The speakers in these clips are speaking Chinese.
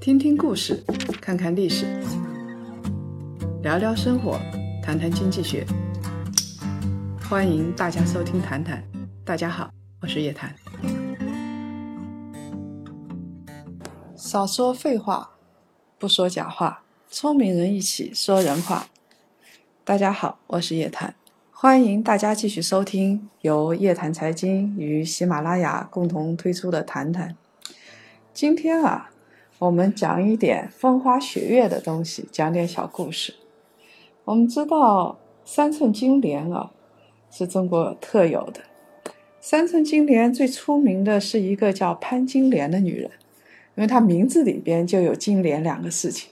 听听故事，看看历史，聊聊生活，谈谈经济学。欢迎大家收听《谈谈》，大家好，我是叶檀。少说废话，不说假话，聪明人一起说人话。大家好，我是叶檀。欢迎大家继续收听由叶檀财经与喜马拉雅共同推出的《谈谈》。今天啊，我们讲一点风花雪月的东西，讲点小故事。我们知道三寸金莲啊，是中国特有的。三寸金莲最出名的是一个叫潘金莲的女人，因为她名字里边就有“金莲”两个事情。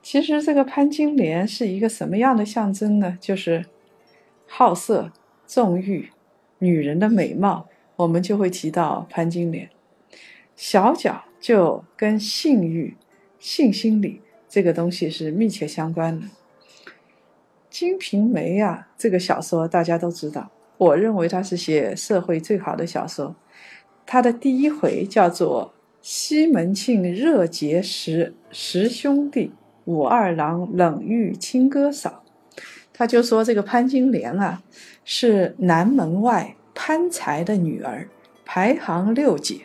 其实这个潘金莲是一个什么样的象征呢？就是好色、纵欲、女人的美貌，我们就会提到潘金莲。小脚就跟性欲、性心理这个东西是密切相关的。《金瓶梅》啊，这个小说大家都知道，我认为它是写社会最好的小说。它的第一回叫做“西门庆热结识十兄弟，武二郎冷遇亲哥嫂”。他就说这个潘金莲啊，是南门外潘才的女儿，排行六姐。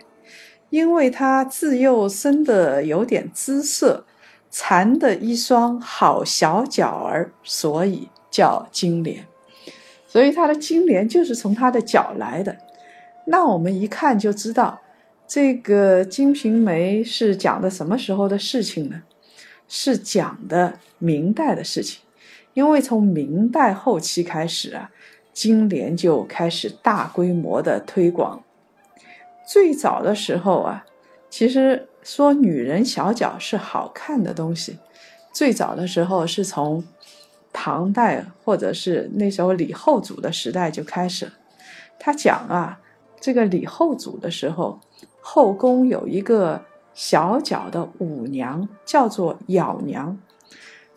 因为她自幼生的有点姿色，缠的一双好小脚儿，所以叫金莲。所以她的金莲就是从她的脚来的。那我们一看就知道，这个《金瓶梅》是讲的什么时候的事情呢？是讲的明代的事情。因为从明代后期开始啊，金莲就开始大规模的推广。最早的时候啊，其实说女人小脚是好看的东西，最早的时候是从唐代或者是那时候李后主的时代就开始了。他讲啊，这个李后主的时候，后宫有一个小脚的舞娘，叫做咬娘。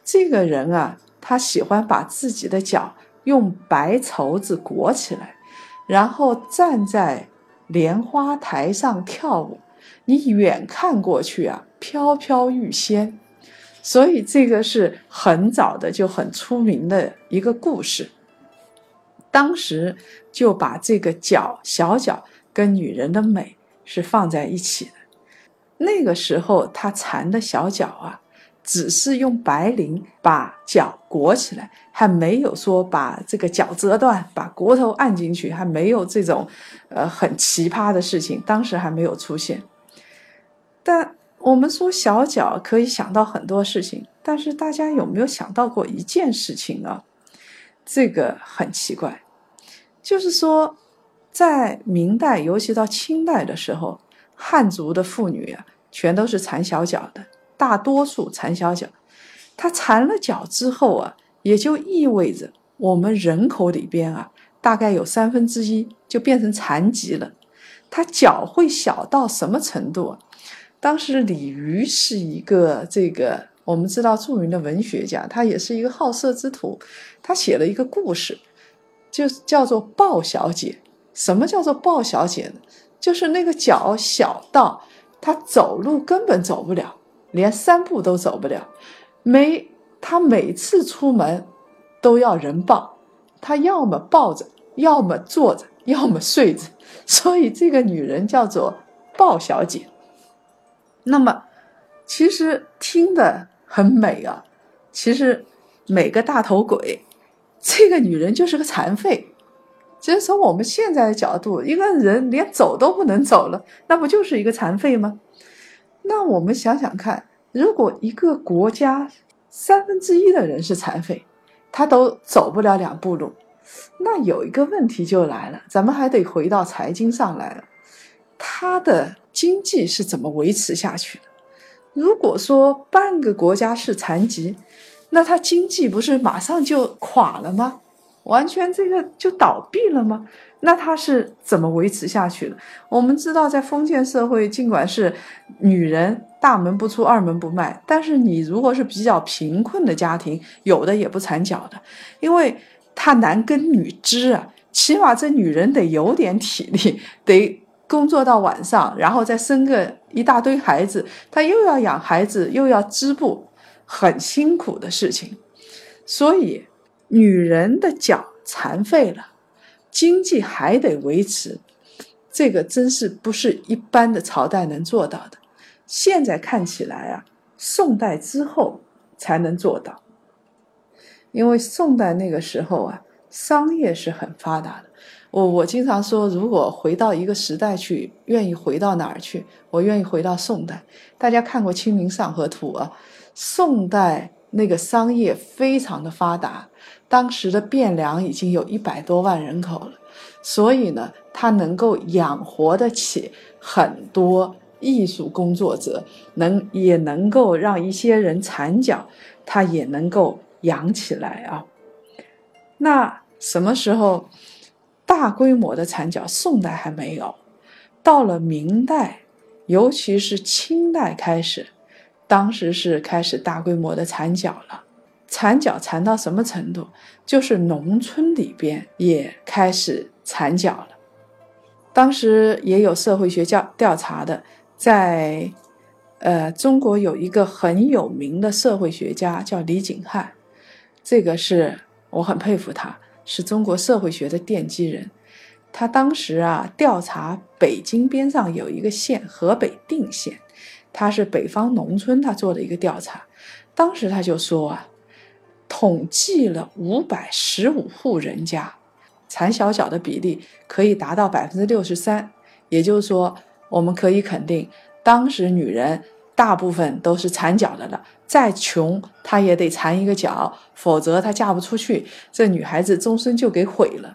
这个人啊。他喜欢把自己的脚用白绸子裹起来，然后站在莲花台上跳舞。你远看过去啊，飘飘欲仙。所以这个是很早的就很出名的一个故事。当时就把这个脚小脚跟女人的美是放在一起的。那个时候他缠的小脚啊。只是用白绫把脚裹起来，还没有说把这个脚折断，把骨头按进去，还没有这种，呃，很奇葩的事情，当时还没有出现。但我们说小脚可以想到很多事情，但是大家有没有想到过一件事情啊？这个很奇怪，就是说，在明代，尤其到清代的时候，汉族的妇女啊，全都是缠小脚的。大多数缠小脚，他缠了脚之后啊，也就意味着我们人口里边啊，大概有三分之一就变成残疾了。他脚会小到什么程度啊？当时李渔是一个这个我们知道著名的文学家，他也是一个好色之徒，他写了一个故事，就叫做《鲍小姐》。什么叫做鲍小姐呢？就是那个脚小到她走路根本走不了。连三步都走不了，每他每次出门都要人抱，他要么抱着，要么坐着，要么睡着，所以这个女人叫做鲍小姐。那么，其实听的很美啊，其实美个大头鬼，这个女人就是个残废。其实从我们现在的角度，一个人连走都不能走了，那不就是一个残废吗？那我们想想看，如果一个国家三分之一的人是残废，他都走不了两步路，那有一个问题就来了，咱们还得回到财经上来了，他的经济是怎么维持下去的？如果说半个国家是残疾，那他经济不是马上就垮了吗？完全这个就倒闭了吗？那他是怎么维持下去的？我们知道，在封建社会，尽管是女人大门不出二门不迈，但是你如果是比较贫困的家庭，有的也不缠脚的，因为他男耕女织啊，起码这女人得有点体力，得工作到晚上，然后再生个一大堆孩子，她又要养孩子，又要织布，很辛苦的事情。所以，女人的脚残废了，经济还得维持，这个真是不是一般的朝代能做到的。现在看起来啊，宋代之后才能做到，因为宋代那个时候啊，商业是很发达的。我我经常说，如果回到一个时代去，愿意回到哪儿去？我愿意回到宋代。大家看过《清明上河图》啊，宋代。那个商业非常的发达，当时的汴梁已经有一百多万人口了，所以呢，它能够养活得起很多艺术工作者，能也能够让一些人缠脚，它也能够养起来啊。那什么时候大规模的缠脚？宋代还没有，到了明代，尤其是清代开始。当时是开始大规模的缠脚了，缠脚缠到什么程度？就是农村里边也开始缠脚了。当时也有社会学教调查的，在呃中国有一个很有名的社会学家叫李景汉，这个是我很佩服他，是中国社会学的奠基人。他当时啊调查北京边上有一个县，河北定县。他是北方农村，他做的一个调查，当时他就说啊，统计了五百十五户人家，缠小脚的比例可以达到百分之六十三，也就是说，我们可以肯定，当时女人大部分都是缠脚的了，再穷她也得缠一个脚，否则她嫁不出去，这女孩子终身就给毁了。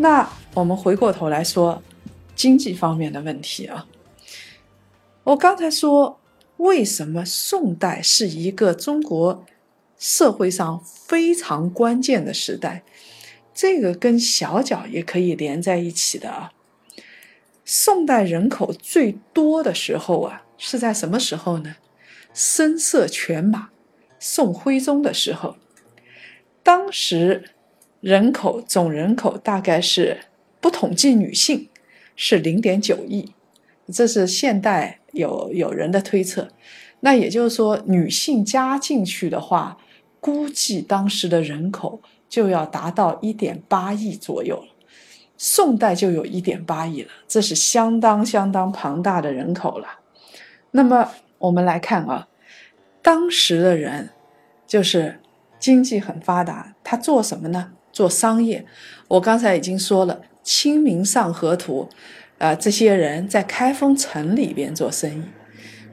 那我们回过头来说经济方面的问题啊。我刚才说，为什么宋代是一个中国社会上非常关键的时代？这个跟小脚也可以连在一起的啊。宋代人口最多的时候啊，是在什么时候呢？声色犬马，宋徽宗的时候，当时。人口总人口大概是不统计女性是零点九亿，这是现代有有人的推测。那也就是说，女性加进去的话，估计当时的人口就要达到一点八亿左右了。宋代就有一点八亿了，这是相当相当庞大的人口了。那么我们来看啊，当时的人就是经济很发达，他做什么呢？做商业，我刚才已经说了，《清明上河图》，啊，这些人在开封城里边做生意。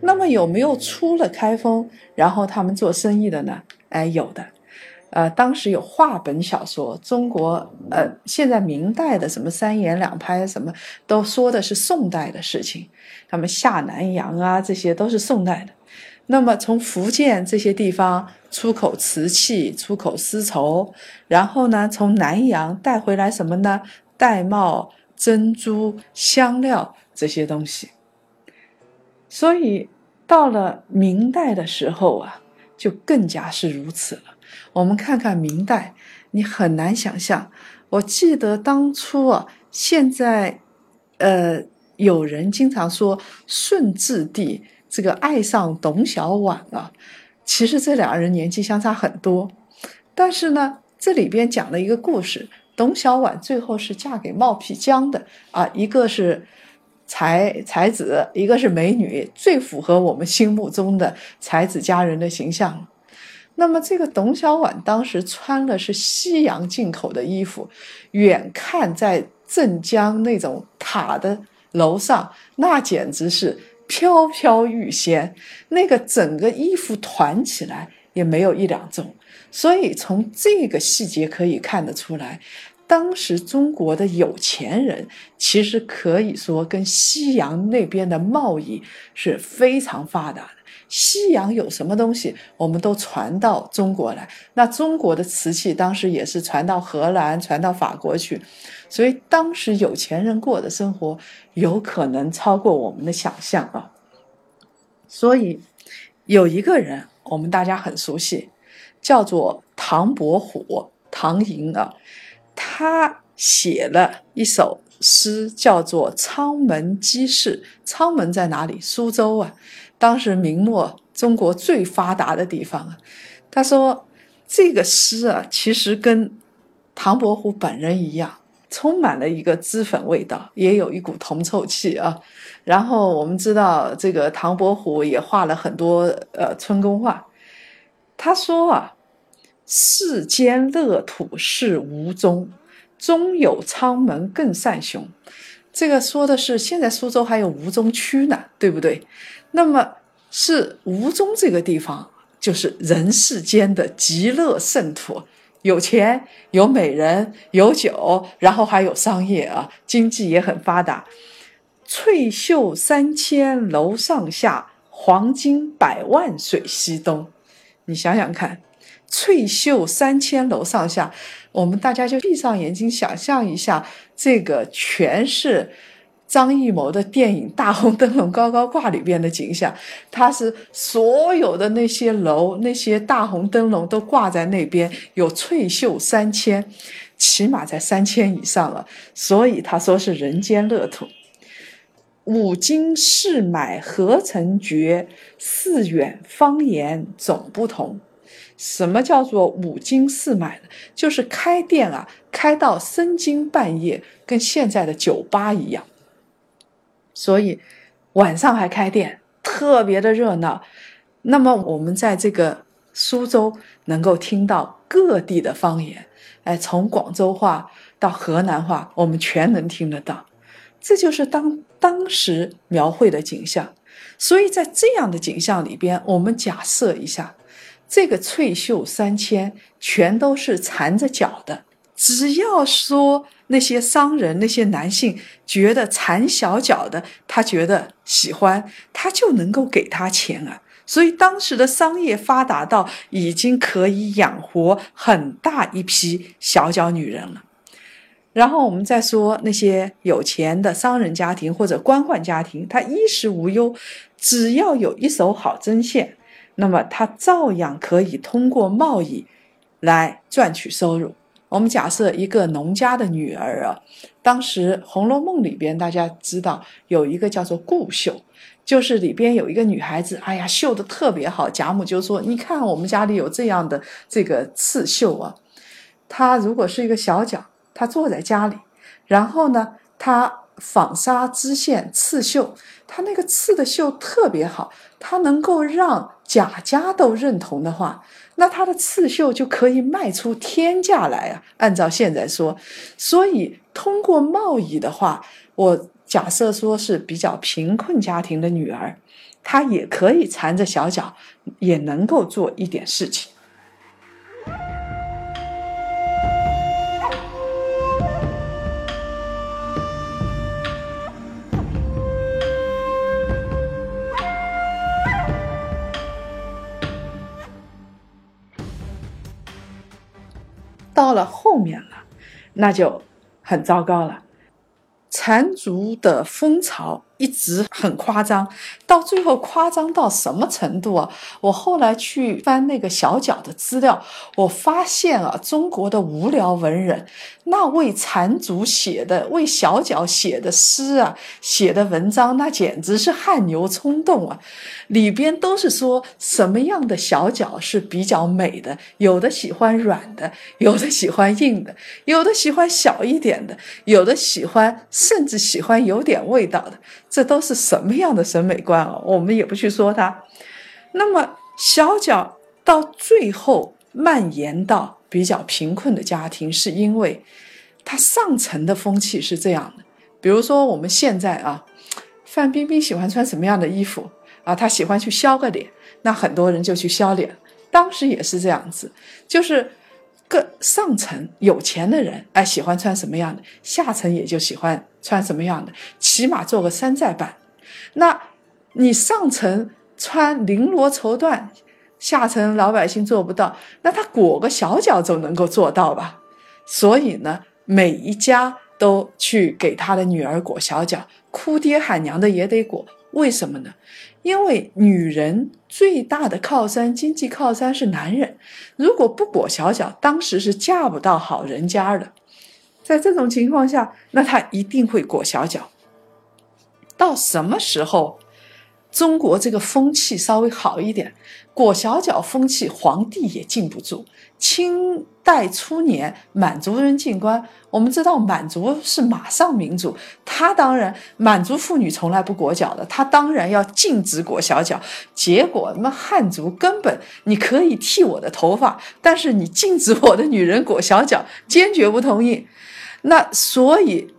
那么有没有出了开封，然后他们做生意的呢？哎，有的。呃，当时有话本小说，中国呃，现在明代的什么三言两拍，什么都说的是宋代的事情。他们下南洋啊，这些都是宋代的。那么从福建这些地方出口瓷器、出口丝绸，然后呢，从南洋带回来什么呢？玳瑁、珍珠、香料这些东西。所以到了明代的时候啊，就更加是如此了。我们看看明代，你很难想象。我记得当初啊，现在，呃，有人经常说顺治帝。这个爱上董小宛啊，其实这两个人年纪相差很多，但是呢，这里边讲了一个故事，董小宛最后是嫁给冒辟疆的啊，一个是才才子，一个是美女，最符合我们心目中的才子佳人的形象。那么这个董小宛当时穿的是西洋进口的衣服，远看在镇江那种塔的楼上，那简直是。飘飘欲仙，那个整个衣服团起来也没有一两重，所以从这个细节可以看得出来，当时中国的有钱人其实可以说跟西洋那边的贸易是非常发达的。西洋有什么东西，我们都传到中国来。那中国的瓷器当时也是传到荷兰、传到法国去，所以当时有钱人过的生活有可能超过我们的想象啊。所以有一个人，我们大家很熟悉，叫做唐伯虎、唐寅啊，他写了一首。诗叫做《仓门鸡事》，苍门在哪里？苏州啊，当时明末中国最发达的地方啊。他说这个诗啊，其实跟唐伯虎本人一样，充满了一个脂粉味道，也有一股铜臭气啊。然后我们知道，这个唐伯虎也画了很多呃春宫画。他说啊，世间乐土是无踪。中有苍门更善雄，这个说的是现在苏州还有吴中区呢，对不对？那么是吴中这个地方，就是人世间的极乐圣土，有钱有美人有酒，然后还有商业啊，经济也很发达。翠袖三千楼上下，黄金百万水西东。你想想看，翠袖三千楼上下。我们大家就闭上眼睛想象一下，这个全是张艺谋的电影《大红灯笼高高挂》里边的景象。它是所有的那些楼、那些大红灯笼都挂在那边，有翠袖三千，起码在三千以上了。所以他说是人间乐土。五经四买何曾绝？四远方言总不同。什么叫做五更四买呢？就是开店啊，开到深更半夜，跟现在的酒吧一样。所以晚上还开店，特别的热闹。那么我们在这个苏州能够听到各地的方言，哎，从广州话到河南话，我们全能听得到。这就是当当时描绘的景象。所以在这样的景象里边，我们假设一下。这个翠袖三千全都是缠着脚的，只要说那些商人、那些男性觉得缠小脚的，他觉得喜欢，他就能够给他钱啊。所以当时的商业发达到已经可以养活很大一批小脚女人了。然后我们再说那些有钱的商人家庭或者官宦家庭，他衣食无忧，只要有一手好针线。那么他照样可以通过贸易来赚取收入。我们假设一个农家的女儿啊，当时《红楼梦》里边大家知道有一个叫做顾绣，就是里边有一个女孩子，哎呀，绣的特别好。贾母就说：“你看我们家里有这样的这个刺绣啊。”她如果是一个小脚，她坐在家里，然后呢，她纺纱织线刺绣，她那个刺的绣特别好，她能够让。贾家都认同的话，那他的刺绣就可以卖出天价来啊！按照现在说，所以通过贸易的话，我假设说是比较贫困家庭的女儿，她也可以缠着小脚，也能够做一点事情。到了后面了，那就很糟糕了。缠足的风潮一直很夸张，到最后夸张到什么程度啊？我后来去翻那个小脚的资料，我发现啊，中国的无聊文人那为缠足写的、为小脚写的诗啊，写的文章，那简直是汗牛充栋啊！里边都是说什么样的小脚是比较美的，有的喜欢软的，有的喜欢硬的，有的喜欢小一点的，有的喜欢。甚至喜欢有点味道的，这都是什么样的审美观啊？我们也不去说它。那么小脚到最后蔓延到比较贫困的家庭，是因为它上层的风气是这样的。比如说我们现在啊，范冰冰喜欢穿什么样的衣服啊？她喜欢去削个脸，那很多人就去削脸。当时也是这样子，就是。各上层有钱的人，哎，喜欢穿什么样的，下层也就喜欢穿什么样的，起码做个山寨版。那你上层穿绫罗绸缎，下层老百姓做不到，那他裹个小脚总能够做到吧？所以呢，每一家都去给他的女儿裹小脚，哭爹喊娘的也得裹。为什么呢？因为女人最大的靠山、经济靠山是男人，如果不裹小脚，当时是嫁不到好人家的。在这种情况下，那她一定会裹小脚。到什么时候？中国这个风气稍微好一点，裹小脚风气，皇帝也禁不住。清代初年，满族人进关，我们知道满族是马上民族，他当然满族妇女从来不裹脚的，他当然要禁止裹小脚。结果，那汉族根本你可以剃我的头发，但是你禁止我的女人裹小脚，坚决不同意。那所以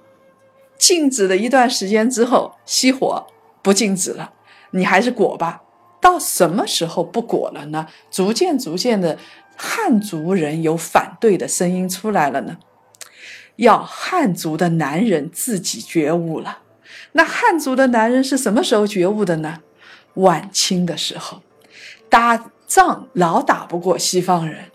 禁止了一段时间之后，熄火，不禁止了。你还是裹吧，到什么时候不裹了呢？逐渐逐渐的，汉族人有反对的声音出来了呢。要汉族的男人自己觉悟了。那汉族的男人是什么时候觉悟的呢？晚清的时候，打仗老打不过西方人。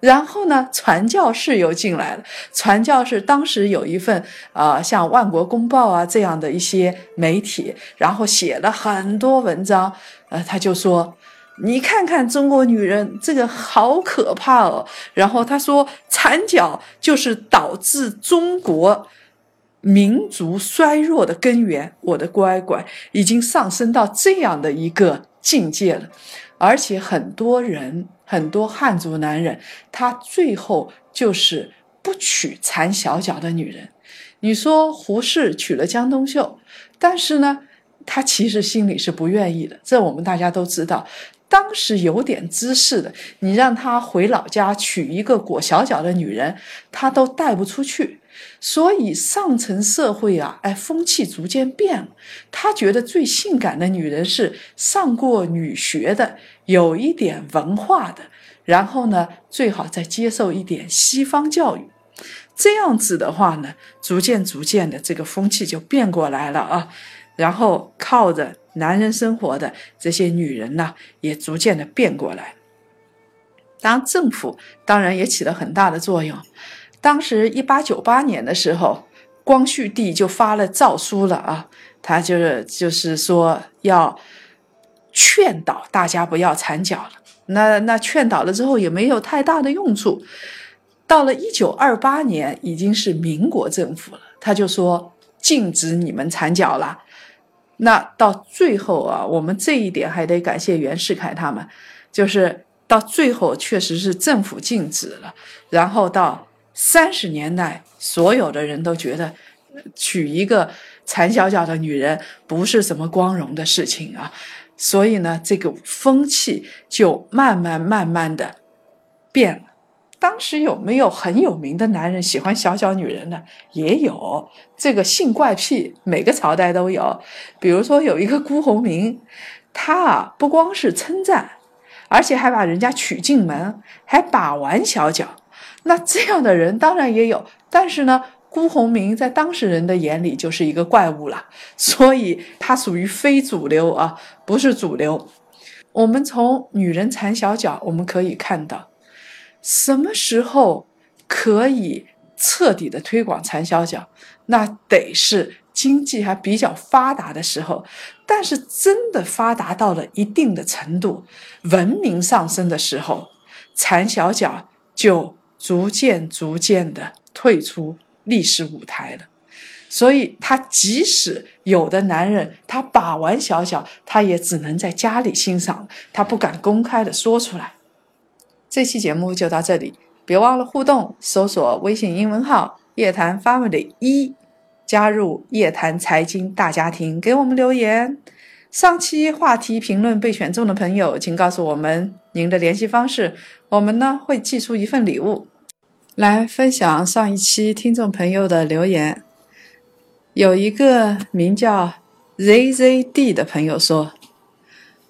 然后呢，传教士又进来了。传教士当时有一份啊，像《万国公报》啊这样的一些媒体，然后写了很多文章。呃，他就说：“你看看中国女人这个好可怕哦。”然后他说：“缠脚就是导致中国民族衰弱的根源。”我的乖乖，已经上升到这样的一个境界了，而且很多人。很多汉族男人，他最后就是不娶缠小脚的女人。你说胡适娶了江冬秀，但是呢，他其实心里是不愿意的。这我们大家都知道。当时有点姿势的，你让他回老家娶一个裹小脚的女人，他都带不出去。所以上层社会啊，哎，风气逐渐变了。他觉得最性感的女人是上过女学的，有一点文化的，然后呢，最好再接受一点西方教育。这样子的话呢，逐渐逐渐的这个风气就变过来了啊。然后靠着男人生活的这些女人呢，也逐渐的变过来。当，政府当然也起了很大的作用。当时一八九八年的时候，光绪帝就发了诏书了啊，他就是就是说要劝导大家不要缠脚了。那那劝导了之后也没有太大的用处。到了一九二八年，已经是民国政府了，他就说禁止你们缠脚了。那到最后啊，我们这一点还得感谢袁世凯他们，就是到最后确实是政府禁止了，然后到。三十年代，所有的人都觉得娶一个缠小脚的女人不是什么光荣的事情啊，所以呢，这个风气就慢慢慢慢的变了。当时有没有很有名的男人喜欢小脚女人呢？也有，这个性怪癖每个朝代都有。比如说有一个辜鸿铭，他啊不光是称赞，而且还把人家娶进门，还把玩小脚。那这样的人当然也有，但是呢，辜鸿铭在当事人的眼里就是一个怪物了，所以他属于非主流啊，不是主流。我们从女人缠小脚，我们可以看到，什么时候可以彻底的推广缠小脚？那得是经济还比较发达的时候，但是真的发达到了一定的程度，文明上升的时候，缠小脚就。逐渐、逐渐的退出历史舞台了，所以他即使有的男人他把玩小小，他也只能在家里欣赏，他不敢公开的说出来。这期节目就到这里，别忘了互动，搜索微信英文号“夜谈 Family 一”，加入夜谈财经大家庭，给我们留言。上期话题评论被选中的朋友，请告诉我们您的联系方式，我们呢会寄出一份礼物，来分享上一期听众朋友的留言。有一个名叫 ZZD 的朋友说：“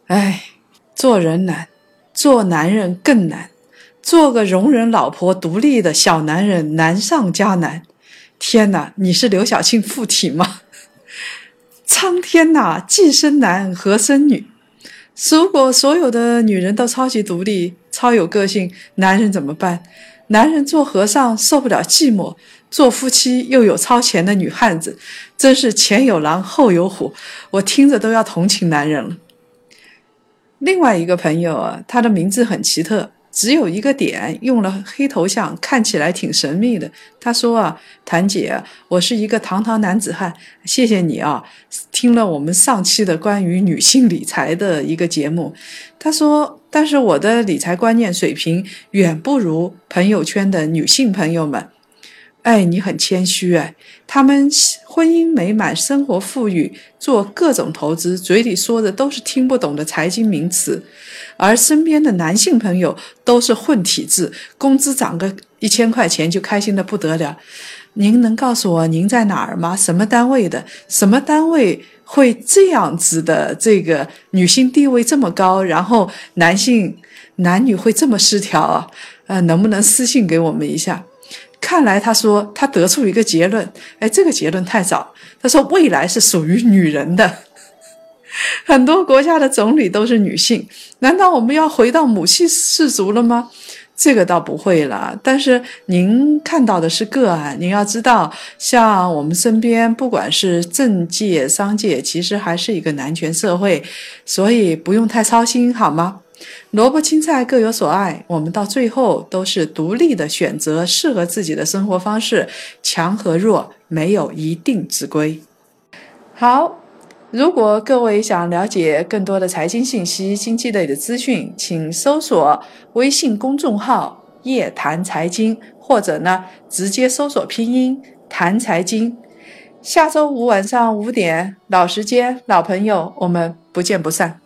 哎，做人难，做男人更难，做个容忍老婆独立的小男人难上加难。天哪，你是刘晓庆附体吗？” 苍天呐，既生男何生女？如果所有的女人都超级独立、超有个性，男人怎么办？男人做和尚受不了寂寞，做夫妻又有超前的女汉子，真是前有狼后有虎，我听着都要同情男人了。另外一个朋友啊，他的名字很奇特。只有一个点，用了黑头像，看起来挺神秘的。他说啊，谭姐，我是一个堂堂男子汉，谢谢你啊，听了我们上期的关于女性理财的一个节目。他说，但是我的理财观念水平远不如朋友圈的女性朋友们。哎，你很谦虚哎。他们婚姻美满，生活富裕，做各种投资，嘴里说的都是听不懂的财经名词，而身边的男性朋友都是混体制，工资涨个一千块钱就开心的不得了。您能告诉我您在哪儿吗？什么单位的？什么单位会这样子的？这个女性地位这么高，然后男性男女会这么失调啊？呃，能不能私信给我们一下？看来他说他得出一个结论，哎，这个结论太早。他说未来是属于女人的，很多国家的总理都是女性，难道我们要回到母系氏族了吗？这个倒不会了。但是您看到的是个案，您要知道，像我们身边不管是政界、商界，其实还是一个男权社会，所以不用太操心，好吗？萝卜青菜各有所爱，我们到最后都是独立的选择适合自己的生活方式。强和弱没有一定之规。好，如果各位想了解更多的财经信息、经济类的资讯，请搜索微信公众号“夜谈财经”，或者呢直接搜索拼音“谈财经”。下周五晚上五点，老时间，老朋友，我们不见不散。